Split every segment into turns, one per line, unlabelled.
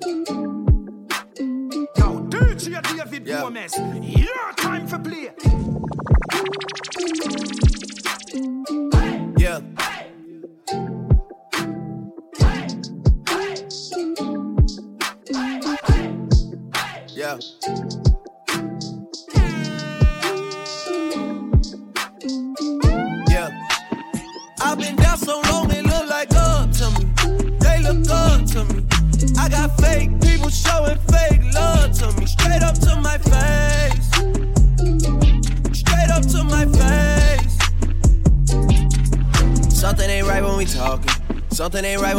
Yo, DJ David yeah. Gomez, your time for play.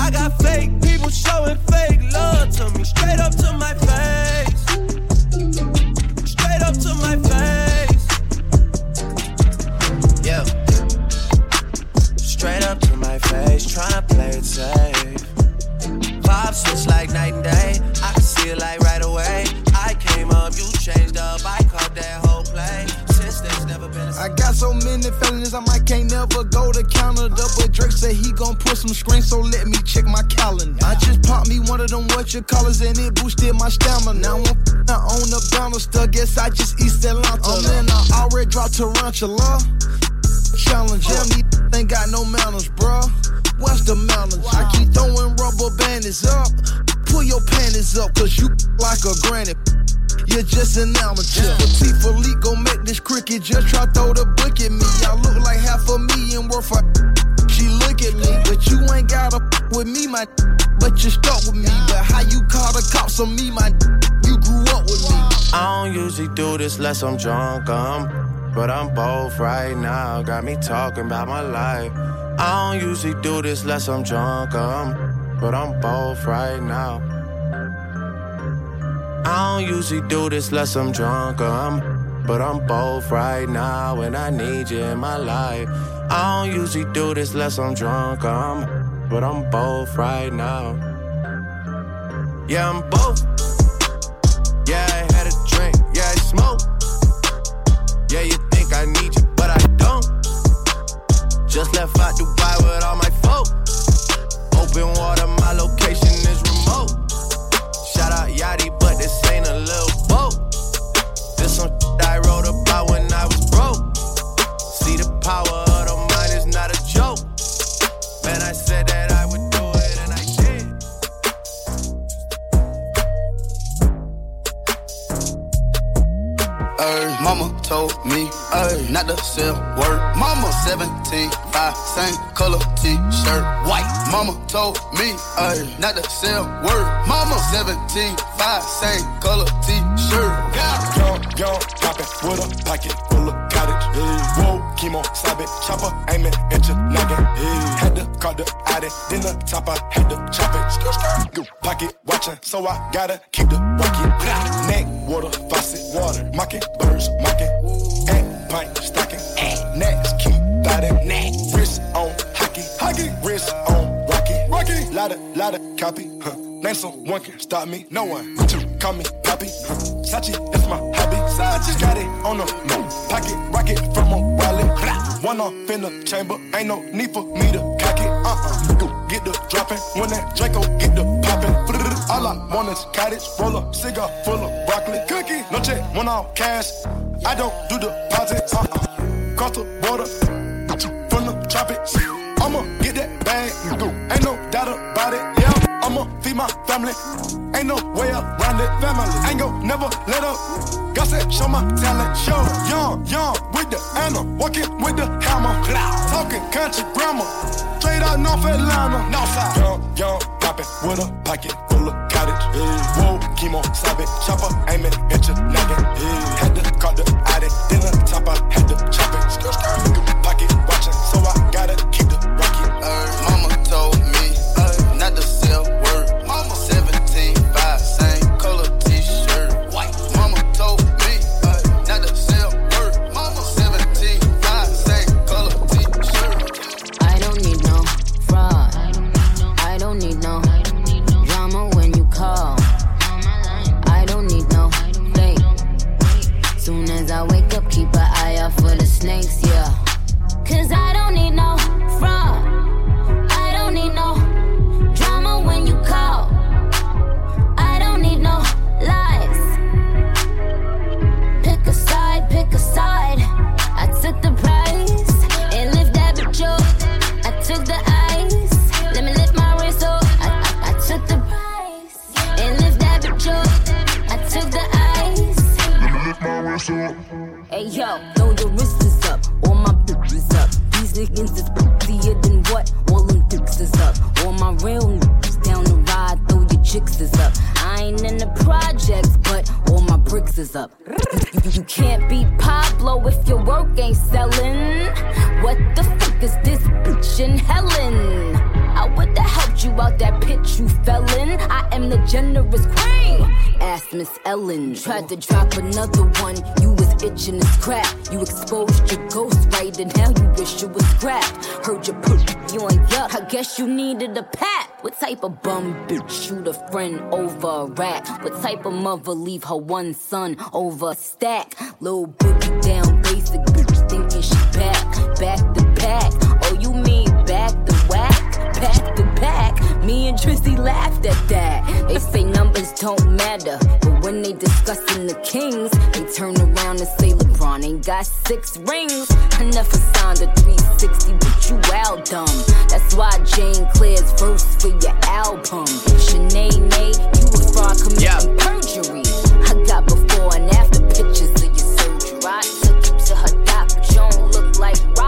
I got fake people showing fake love to me. Straight up to my face. Straight up to my face. Yeah. Straight up to my face, tryna play it safe. Vibe switch like night and day. I can see it like I
might can't never go to Canada. But Drake said he gon' put some screens, so let me check my calendar. I just popped me one of them what you callers and it boosted my stamina. Now I'm on the banister, guess I just East Atlanta. Oh man, I already dropped Tarantula. Challenge him, he ain't got no manners, bruh. What's the manners? I keep throwing rubber bandits up. Pull your panties up, cause you like a granny. You're just an amateur. Patek Philippe gon' make this cricket. Just try throw the book at me. I look like half a million worth of. She look at me, but you ain't gotta with me, my. But you stuck with me. But how you call the cops on me, my? You grew up with me.
I don't usually do this unless I'm drunk, um. But I'm both right now, got me talking about my life. I don't usually do this unless I'm drunk, um. But I'm both right now. I don't usually do this unless I'm drunk, um. But I'm both right now, and I need you in my life. I don't usually do this unless I'm drunk, um. But I'm both right now. Yeah, I'm both. Yeah, I had a drink. Yeah, I smoke. Yeah, you think I need you, but I don't. Just left out Dubai with all my folk. Open water, my location is remote. Shout out Yachty, this ain't a little
mama told me ay, not to sell word. Mama 17, 5, same color t-shirt, white. Mama told me ay, not to sell word. Mama 17, 5, same color t-shirt.
Young, young, poppin' with a pocket full of cottage. Hey. Whoa, chemo, stop it, chopper, aiming at your noggin. Hey. Had to call the addy, then the top, I had to chop it. Pocket watching, so I gotta keep the rocket. Water, faucet, water, mocking, birds, mocking. Egg, pint, stocking. Next, keep biting. Neck, wrist on hockey, hockey, wrist on rocky, rocky. Lotta, lotta, copy, huh. Name someone can stop me, no one. You call me, Poppy? Huh. Sachi, that's my hobby. Sachi, got it on the move. Pocket rocket from a wallet. One off in the chamber, ain't no need for me to cock it. Uh uh, get the dropping. When that Draco get the popping. I want is cottage, roll up, cigar full of broccoli. Cookie, no check, one off cash. I don't do deposits. Uh uh, cross the border from the tropics. I'ma get that bag, ain't no doubt about it. Yeah, I'ma feed
my family. Ain't no way around it. Family. Ain't gon' never let up. God said, show my talent. Show young, young with the anna. Walking with the hammer. Talking country grammar. Straight out North Atlanta. Northside. Young, young, poppin' with a pocket cottage. Yeah. Whoa, chemo, it. Chopper, aiming at your noggin. Yeah. Had to cut the addict. Then the top, I had to chop it. Pocket
you fell in. I am the generous queen. Asked Miss Ellen. Tried to drop another one. You was itching to scrap. You exposed your ghost right, and now you wish you was scrapped. Heard you put you on yuck. I guess you needed a pat. What type of bum bitch shoot a friend over a rat? What type of mother leave her one son over a stack? Little boogie down basic bitch thinking she back, back to back. Oh, you mean back to whack, back to back? Me and Trissy laughed at that. They say numbers don't matter, but when they discussing the Kings, they turn around and say LeBron ain't got six rings. I never signed a 360, but you wild dumb. That's why Jane Claire's verse for your album. Sinead, you a fraud committing
Yeah.
perjury. I got before and after pictures of your surgery. I took you to her doc, but you don't look like rock.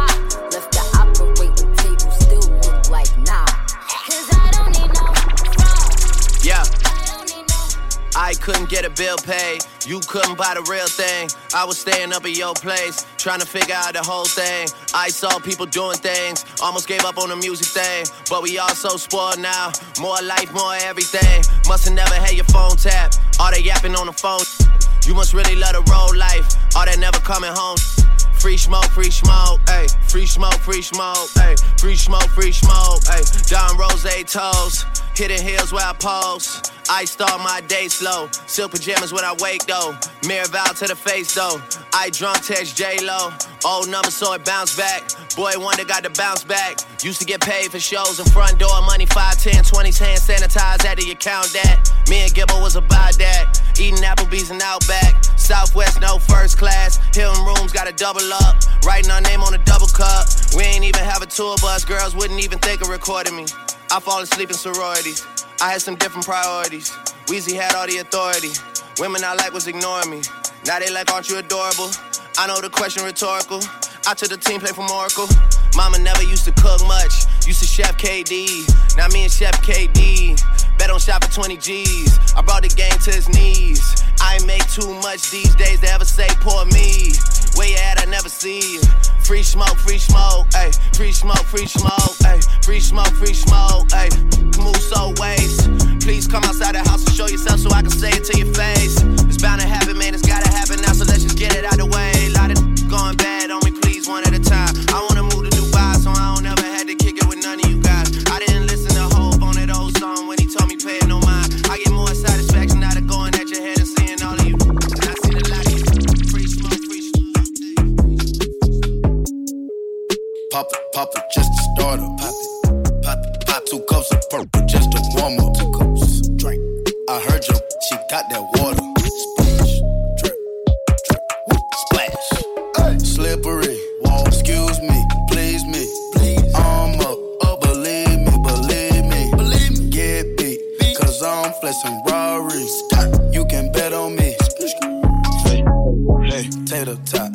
Couldn't get a bill paid. You couldn't buy the real thing. I was staying up at your place, trying to figure out the whole thing. I saw people doing things, almost gave up on the music thing. But we all so spoiled now. More life, more everything. Must've never had your phone tap. All they yapping on the phone. You must really love the road life. All that never coming home. Free smoke, free smoke, ayy. Free smoke, free smoke, ayy. Free smoke, free smoke, ayy. Don Rose toes, hitting hills where I pose. I start my day slow. Silk pajamas when I wake though. Mirror vow to the face though. I drunk text J Lo. Old number so it bounce back. Boy wonder got to bounce back. Used to get paid for shows in front door money 5, 10, 20s hand sanitized. Had to account that. Me and Gibbo was about that. Eating Applebee's and Outback. Southwest, no first class. Hilton rooms got a double up. Writing our name on a double cup. We ain't even have a tour bus. Girls wouldn't even think of recording me. I fall asleep in sororities. I had some different priorities. Weezy had all the authority. Women I like was ignoring me. Now they like, aren't you adorable? I know the question rhetorical. I took the team play from Oracle. Mama never used to cook much. Used to chef KD. Now me and chef KD. Bet on shop for 20 G's. I brought the game to his knees. I make too much these days to ever say poor me. Where you at? I never see you. Free smoke, free smoke, ayy. Free smoke, free smoke, ayy. Free smoke, free smoke, ayy. Move so waste. Please come outside the house and show yourself so I can say it to your face. It's bound to happen, man. It's gotta happen now, so let's just get it out the way. A Lot of going bad
pop it, pop it, just a starter. Pop it, pop it, pop two cups of purple, just a warm up. Two cups, drink. I heard you, she got that water. Splash, drip, drip, whoop, splash. Slippery, excuse me, please me, please. I'm up, oh, believe me, believe me, believe me. Get beat, cause I'm flexing Rory's. You can bet on me. Hey, hey, tater tot.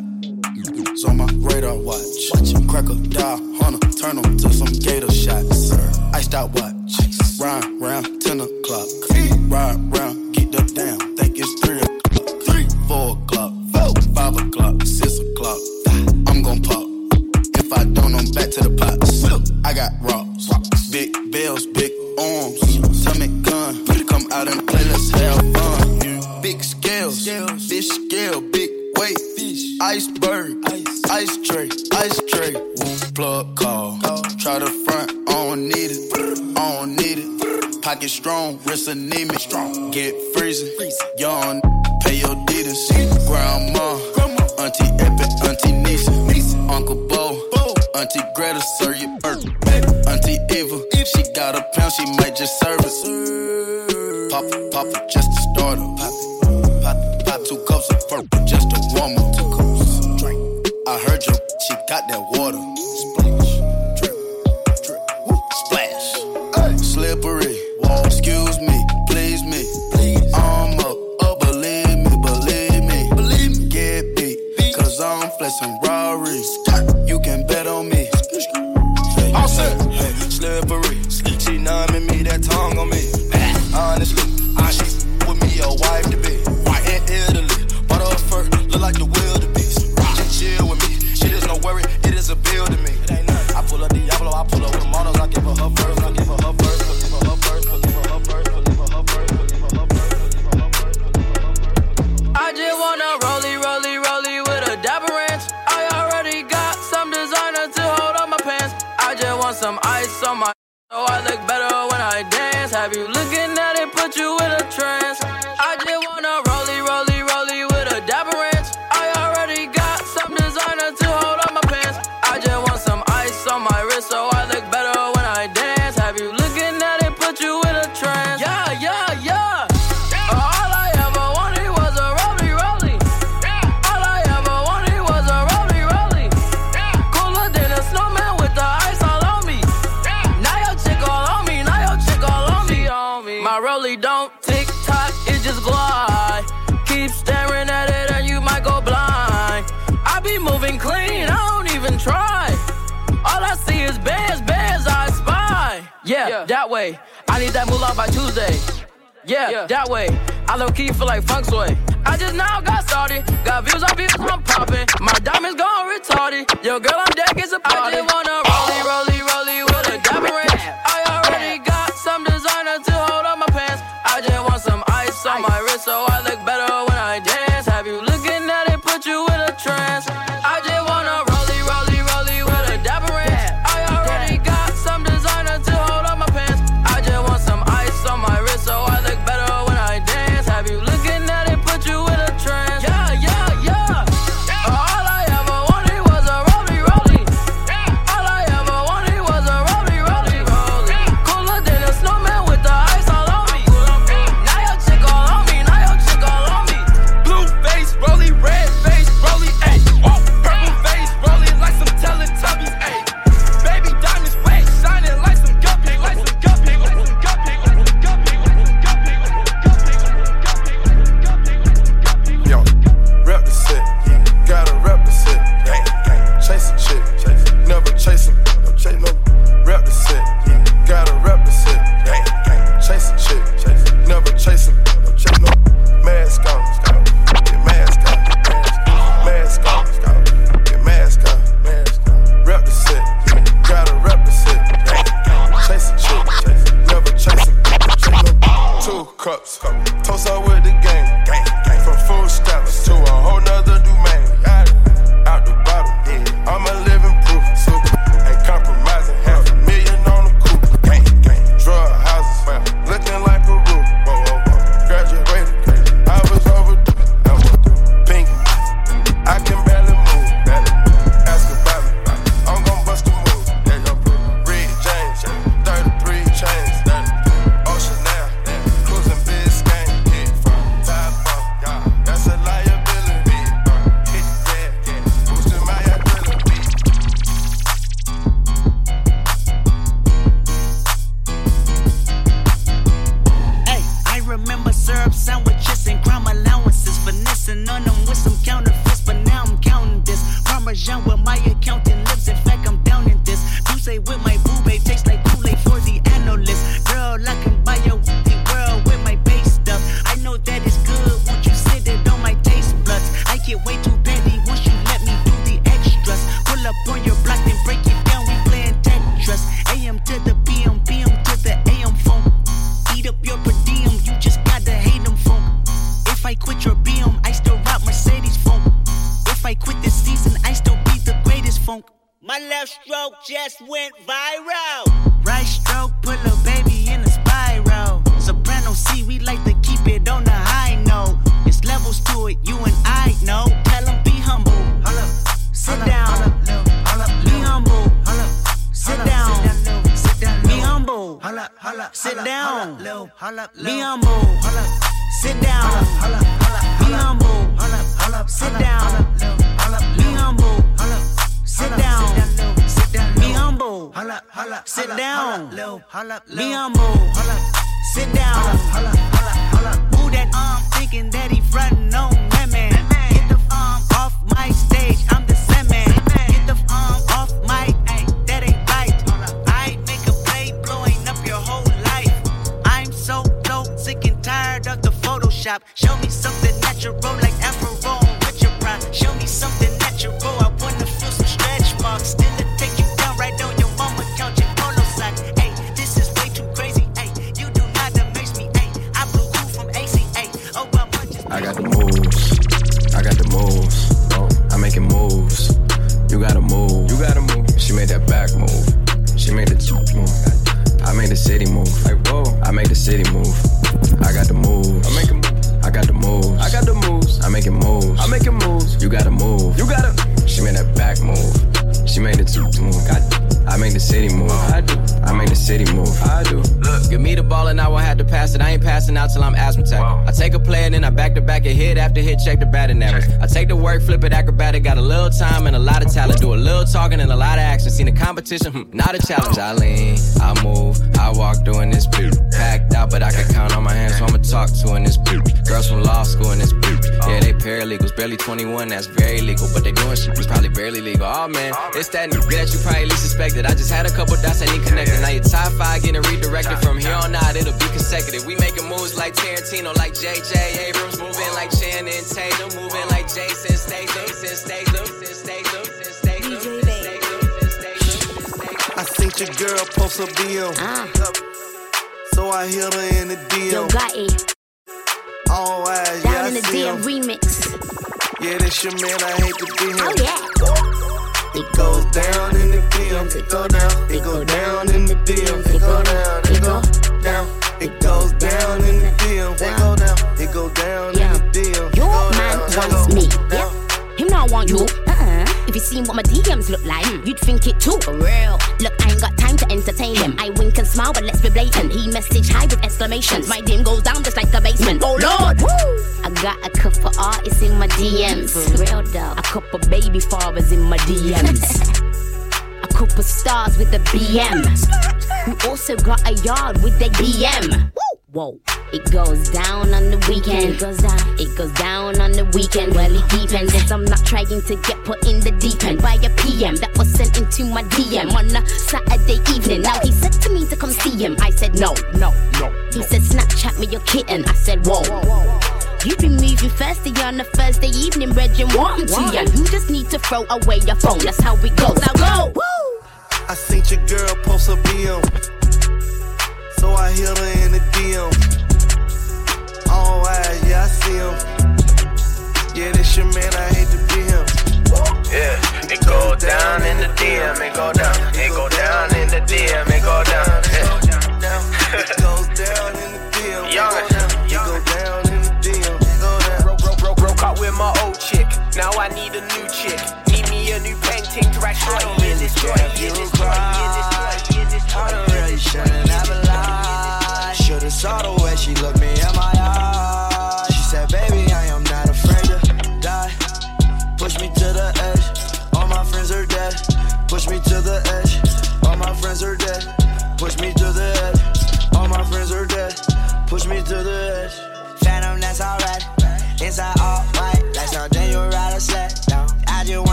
It's on my radar watch. watch crocodile hunter, turn them to some gator shots. Iced out watch, ride round 10 o'clock. Ride round, get the down, think it's 3 o'clock. 3, 4 o'clock, 4, 5 o'clock, 6 o'clock. I'm gon' pop. If I don't, I'm back to the pot. I got rocks, big bells, big arms. Tell me gun, come out and play, let's have fun. Big scales, fish scale, big weight, iceberg, ice tray plug call. Try to front, I don't need it. I don't need it. Pocket strong, wrist anemic. Strong. Get freezing. Yawn, pay your deeders. Grandma, Auntie Epic, Auntie Nisa. Uncle Bo, Auntie Greta, sir, you Auntie Eva, if she got a pound, she might just serve it. Pop Papa. pop just a start. Pop pop pop two cups of purple, just a warm up. I heard you, she got that water.
don't tick tock, it just glide. Keep staring at it and you might go blind. I be moving clean, I don't even try. All I see is bears, bears I spy. Yeah, yeah. that way. I need that moolah by Tuesday. Yeah, yeah, that way. I low key feel like funk sway. I just now got started. Got views on views, I'm popping. My diamonds gone retarded. Yo, girl, I'm dead, it's a party. I just wanna rollie, rollie, rollie with a diamond ring. Oh. so I look
went viral. Show me something
check the batting average. I take the work, flip it acrobatic. Got a little time and a lot of talent. Do a little talking and a lot of action. Seen the competition, hmm, not a challenge. I lean, I move, I walk doing this beat. Packed out, but I can count on my hands, so I'ma talk to in this beat. Girls from law school in this beat. Yeah, they paralegals, barely 21, that's very legal. But they doing shit that's probably barely legal. Oh man, it's that nigga that you probably least suspected. I just had a couple dots I need connected. Now your top five getting redirected from here on out, it'll be consecutive. We making moves like Tarantino, like JJ Abrams, moving like Channing Tatum, moving like Jason Statham, Statham, Statham, Statham, Statham.
I seen your girl post a BM. Ah. So I hit her in the DM.
Yo, got it.
All eyes, yeah,
Down
I
in the
see
DM
'em.
remix.
Yeah, this your man, I hate to be him.
Oh, yeah.
It goes down in the DM, it go down, it go down in the DM, it go down, it go down, it goes down in the DM, it go down,
me. Yeah. Him not want you. Uh-uh. If you seen what my DMs look like, you'd think it too. For real. Look, I ain't got time to entertain him. I wink and smile, but let's be blatant. He message high with exclamations. My DM goes down just like a basement. Oh lord! I got a couple artists in my DMs. For real though. A couple baby fathers in my DMs. a couple stars with a BM. Who also got a yard with the BM. Whoa. It goes down on the weekend. It goes down. It goes down on the weekend. Well, it depends. If I'm not trying to get put in the deep end by a PM that was sent into my DM on a Saturday evening. Now he said to me to come see him. I said no, no, no. He said Snapchat me your kitten. I said whoa. You been moving thirsty on a Thursday evening, Reg, and what to ya. You just need to throw away your phone. That's how it goes. Now go.
I seen your girl post a BM. So I hit her in the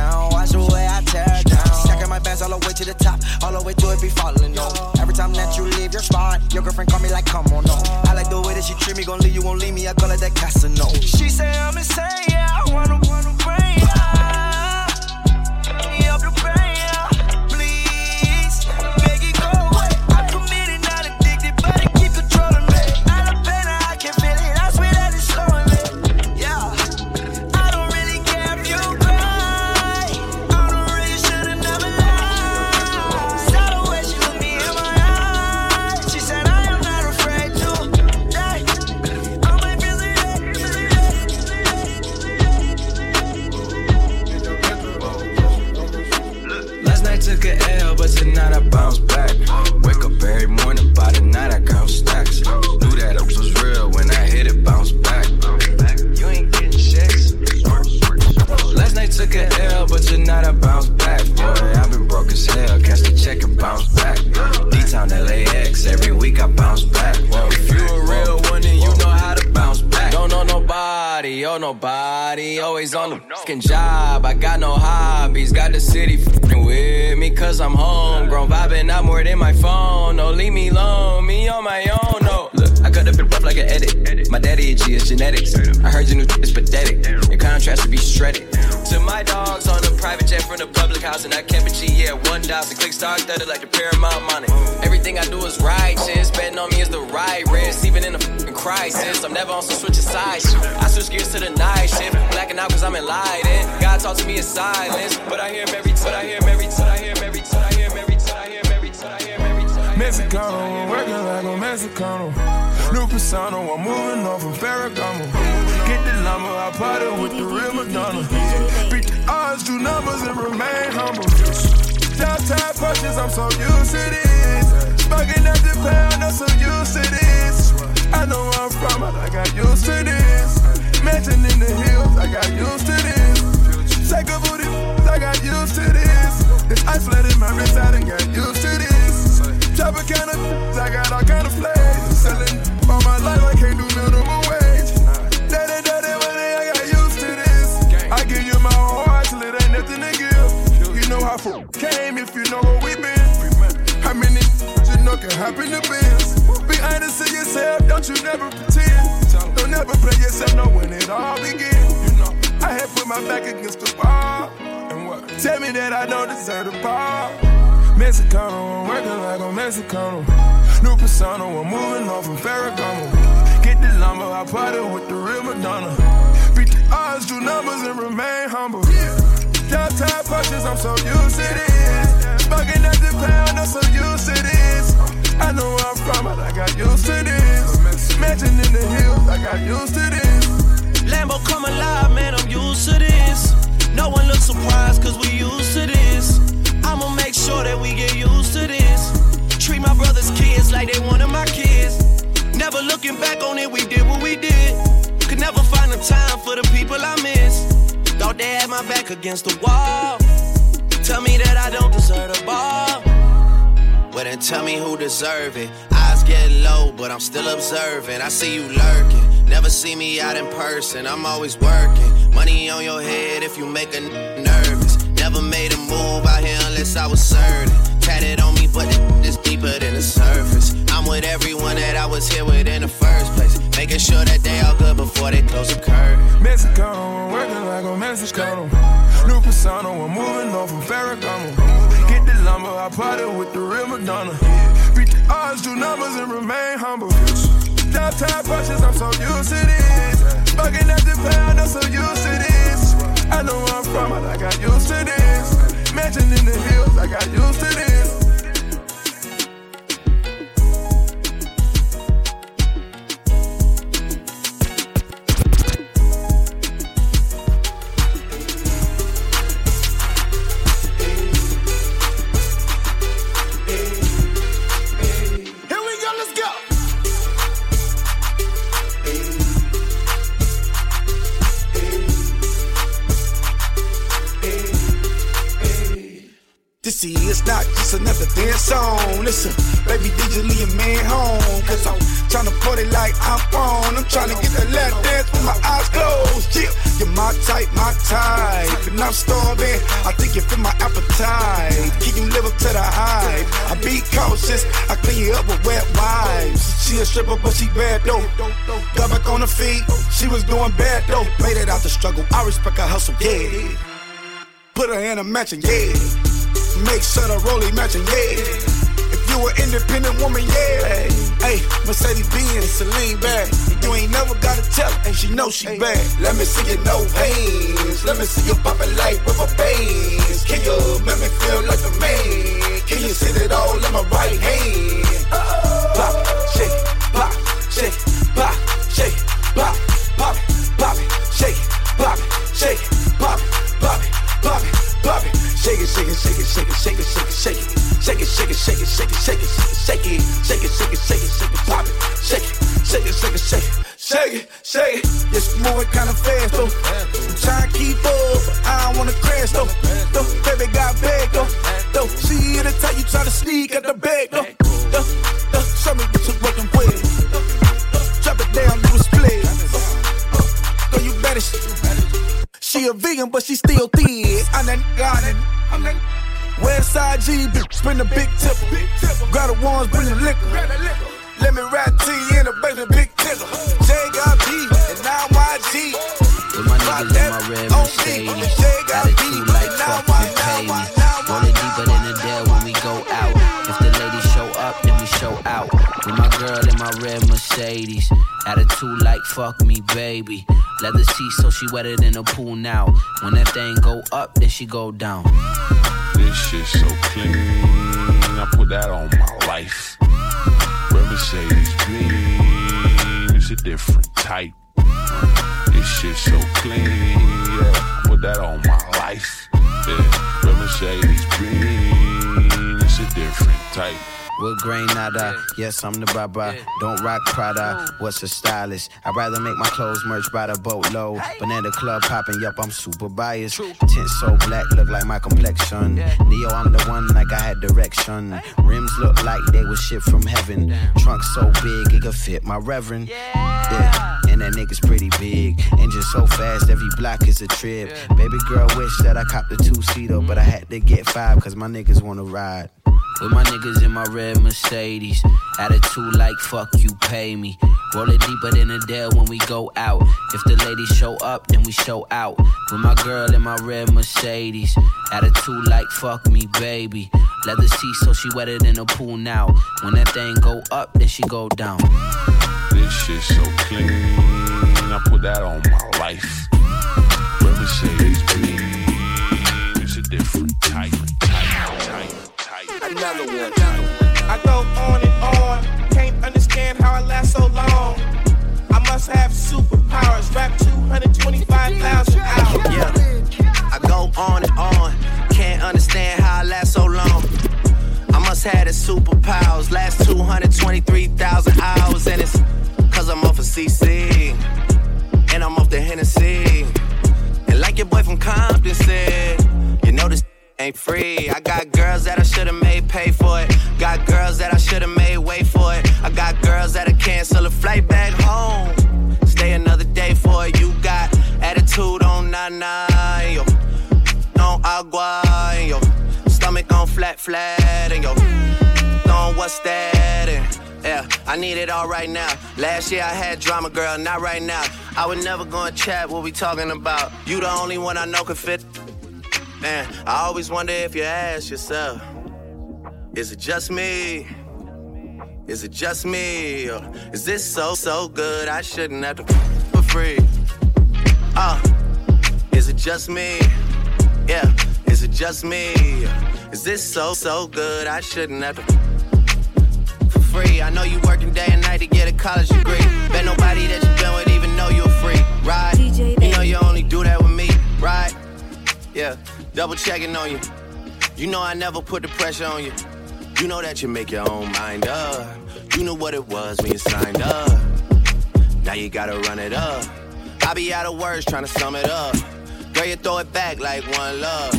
same. Watch the way I tear down. Stacking my bands all the way to the top, all the way to it be falling on. Every time that you leave your spot, your girlfriend call me like, come on, no. I like the way that she treat me, gon' leave you, won't leave me. I call it that Casanova. She say I'm insane, yeah. I wanna, wanna bring ya. Up the brain,
took a L, but tonight I bounce back. Boy, I've been broke as hell, catch the check and bounce back. D-Town LAX, every week I bounce back. Whoa, if you a real one, then you know how to bounce back. Don't know nobody, oh nobody, always on the fucking job. I got no hobbies, got the city fucking with me, cause I'm homegrown. Vibing out more than my phone, no, leave me alone, me on my own, like an edit. My daddy a G, it's genetics. I heard your new is pathetic. Your contrast should be shredded. To my dogs on a private jet from the public house, and I kept a G, yeah, 1,000. Click star studded like the Paramount money. Everything I do is righteous. Betting on me is the right risk, even in a crisis. I'm never on some switch of sides. I switch gears to the night shift. Blacking out cause I'm enlightened. God talk to me in silence. But I hear him every time. I hear him every time. I hear him every time. I hear him every time. I hear him every time. I hear him every time.
Mexicano, working like a Mexicano. New persona, I'm moving on from Ferragamo. Get the lumber, I party with the real Madonna. Beat the odds, do numbers, and remain humble. Downtown punches, I'm so used to this. Smoking at the pound, I'm so used to this. I know where I'm from, I got used to this. Mansion in the hills, I got used to this. Take a booty, I got used to this. Ice flooded my wrist, I done got used to this. Chop a I got all kind of flavors. Selling all my life, I can't do minimum wage. Daddy, daddy, money, I got used to this. I give you my whole heart till it ain't nothing to give. You know how far came if you know where we been. How many you know can happen to biz? Be honest to yourself, don't you never pretend. Don't never play yourself, know when it all begin. You know, I had put my back against the wall. And what? Tell me that I don't deserve the ball. Mexicano, I'm working like a Mexicano. New persona, I'm moving on from Ferragamo. Get the lumber, I party with the real Madonna. Beat the odds, do numbers, and remain humble. Downtown punches, I'm so used to this. Smoking at the pound, I'm so used to this. I know where I'm from, but I got used to this. Mansion in the hills, I got used to this.
Lambo come alive, man, I'm used to this. No one looks surprised, cause we used to this. I'ma make sure that we get used to this. Treat my brother's kids like they one of my kids. Never looking back on it, we did what we did. Could never find the time for the people I miss. Thought they had my back against the wall. Tell me that I don't deserve the ball.
Well, then tell me who deserve it. Eyes get low, but I'm still observing. I see you lurking. Never see me out in person. I'm always working. Money on your head if you make a n- nervous. Never made a move out here unless I was certain. Tatted on me, but it is deeper than the surface. I'm with everyone that I was here with in the first place. Making sure that they all good before they close the curtain.
Mexicano, I'm working like a Mexicano. New persona, I'm moving on from Ferragamo. Get the lumber, I party with the real Madonna. Beat the odds, do numbers, and remain humble. Downtown punches, I'm so used to this. Smoking at the pound, I'm so used to this. I know where I'm from, but I got used to this. Mansion in the hills, I got used to this.
Is not dance song. It's a
Baby, did you leave your man home? Cause I'm tryna party like I'm on. I'm tryna get that last dance with my eyes closed. Yeah, you're my type, my type. And I'm starving. I think you fit my appetite. Can you live up to the hype? I be cautious. I clean you up with wet wipes. She a stripper, but she bad though. Got back on her feet. She was doing bad though. Made it out the struggle. I respect her hustle, yeah. Put her in a matching, yeah. Make sure the rollie matching, yeah. If you an independent woman, yeah. Hey, Mercedes Benz, Celine bag. You ain't never gotta tell her, and she know she bad. Let me see you no veins. Let me see you poppin' like rubber bands. Can you make me feel like a man? Can you sit it all in my right hand? Pop, shake, pop, shake, pop, shake, pop, pop, pop, shake, pop, shake, pop. Shake it, shake it, shake it, shake it, shake it, shake it, shake it. Shake it, shake it, shake it, shake it, shake it, shake it, shake it, shake it, shake it, shake it, pop it. Shake it, shake it, shake it, shake it, shake it, shake it. It's moving kinda fast though. I'm trying to keep up, but I don't wanna crash though. Though, baby got bag though. Though, she in the time you try to sneak at the bag though. Though, though, show me what you're Vegan, but she still thin. I'm that garden. I'm that. Westside G, bitch, bring the big tipper. Grab the ones, bring the liquor. Let me ride T in the baby, big ticker. J got B, and now YG.
With my niggas in my red Mercedes. Like fuck Mercedes. Attitude like fuck me, baby. Leather seats so she wetter than a pool now. When that thing go up, then she go down.
This shit so clean. I put that on my life. Red Mercedes clean. It's a different type. This shit so clean. Yeah, I put that on my life. Yeah, Red Mercedes clean. It's a different type.
With Granada, yes, I'm the baba. Don't rock Prada, what's a stylist? I'd rather make my clothes merch by the boatload. Banana club popping, yup, I'm super biased. Tint so black, look like my complexion. Neo, I'm the one like I had direction. Rims look like they was shipped from heaven. Trunk so big, it could fit my reverend. Yeah, and that nigga's pretty big. Engine so fast, every block is a trip. Baby girl wish that I copped a two-seater, but I had to get five, cause my niggas wanna ride. With my niggas in my red Mercedes. Attitude like fuck you pay me. Roll it deeper than a dead when we go out. If the ladies show up, then we show out. With my girl in my red Mercedes. Attitude like fuck me, baby. Leather seat, so she wetter than a pool now. When that thing go up, then she go down.
This shit so clean. I put that on my life.
Another one. I go on and on. Can't understand how I last so long. I must have superpowers. Rap 225,000 hours.
Yeah, I go on and on. Can't understand how I last so long. I must have the superpowers. Last 223,000 hours. And it's cause I'm off of CC. And I'm off the Hennessy. And like your boy from Compton said, you know this ain't free. I got girls that I should've made pay for it. Got girls that I should've made wait for it. I got girls that'll cancel a flight back home. Stay another day for it. You got attitude on nana, yo. On agua, yo. Stomach on flat, flat, and yo. On what's that? And, yeah, I need it all right now. Last year I had drama, girl, not right now. I would never go and chat what we talking about. You the only one I know can fit. Man, I always wonder if you ask yourself, is it just me? Is it just me? Or is this so, so good I shouldn't have to for free? Uh, is it just me? Yeah, is it just me? Is this so, so good I shouldn't have to for free? I know you working day and night to get a college degree. Bet nobody that you've been with even know you're free, right? You know you only do that with me, right? Yeah, Double checking on you. You know I never put the pressure on you. You know that you make your own mind up. You know what it was when you signed up. Now you gotta run it up. I be out of words trying to sum it up. Girl, you throw it back like one love.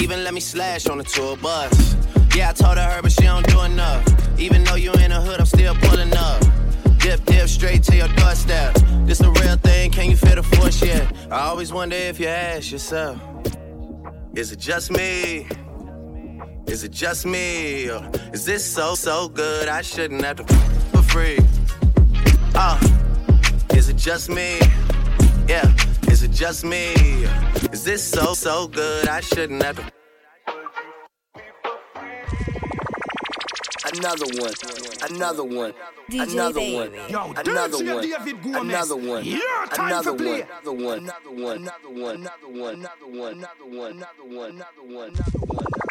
Even let me slash on the tour bus. Yeah, I told her, but she don't do enough. Even though you in the hood, I'm still pulling up. Dip, dip, straight to your doorstep. This a real thing, can you feel the force yet? I always wonder if you ask yourself is it just me? Is it just me? Or is this so, so good I shouldn't have to for free? Uh, is it just me? Yeah, is it just me? Is this so, so good I shouldn't have to
Another one. Another one.
DJ
Another
Baby.
one.
Yo,
Another
Dirty
one.
David Gomez.
Another one.
Your time
Another
to play.
one. Another one. Another one. Another one. Another one. Another one. Another one. Another one. Another one. Another one.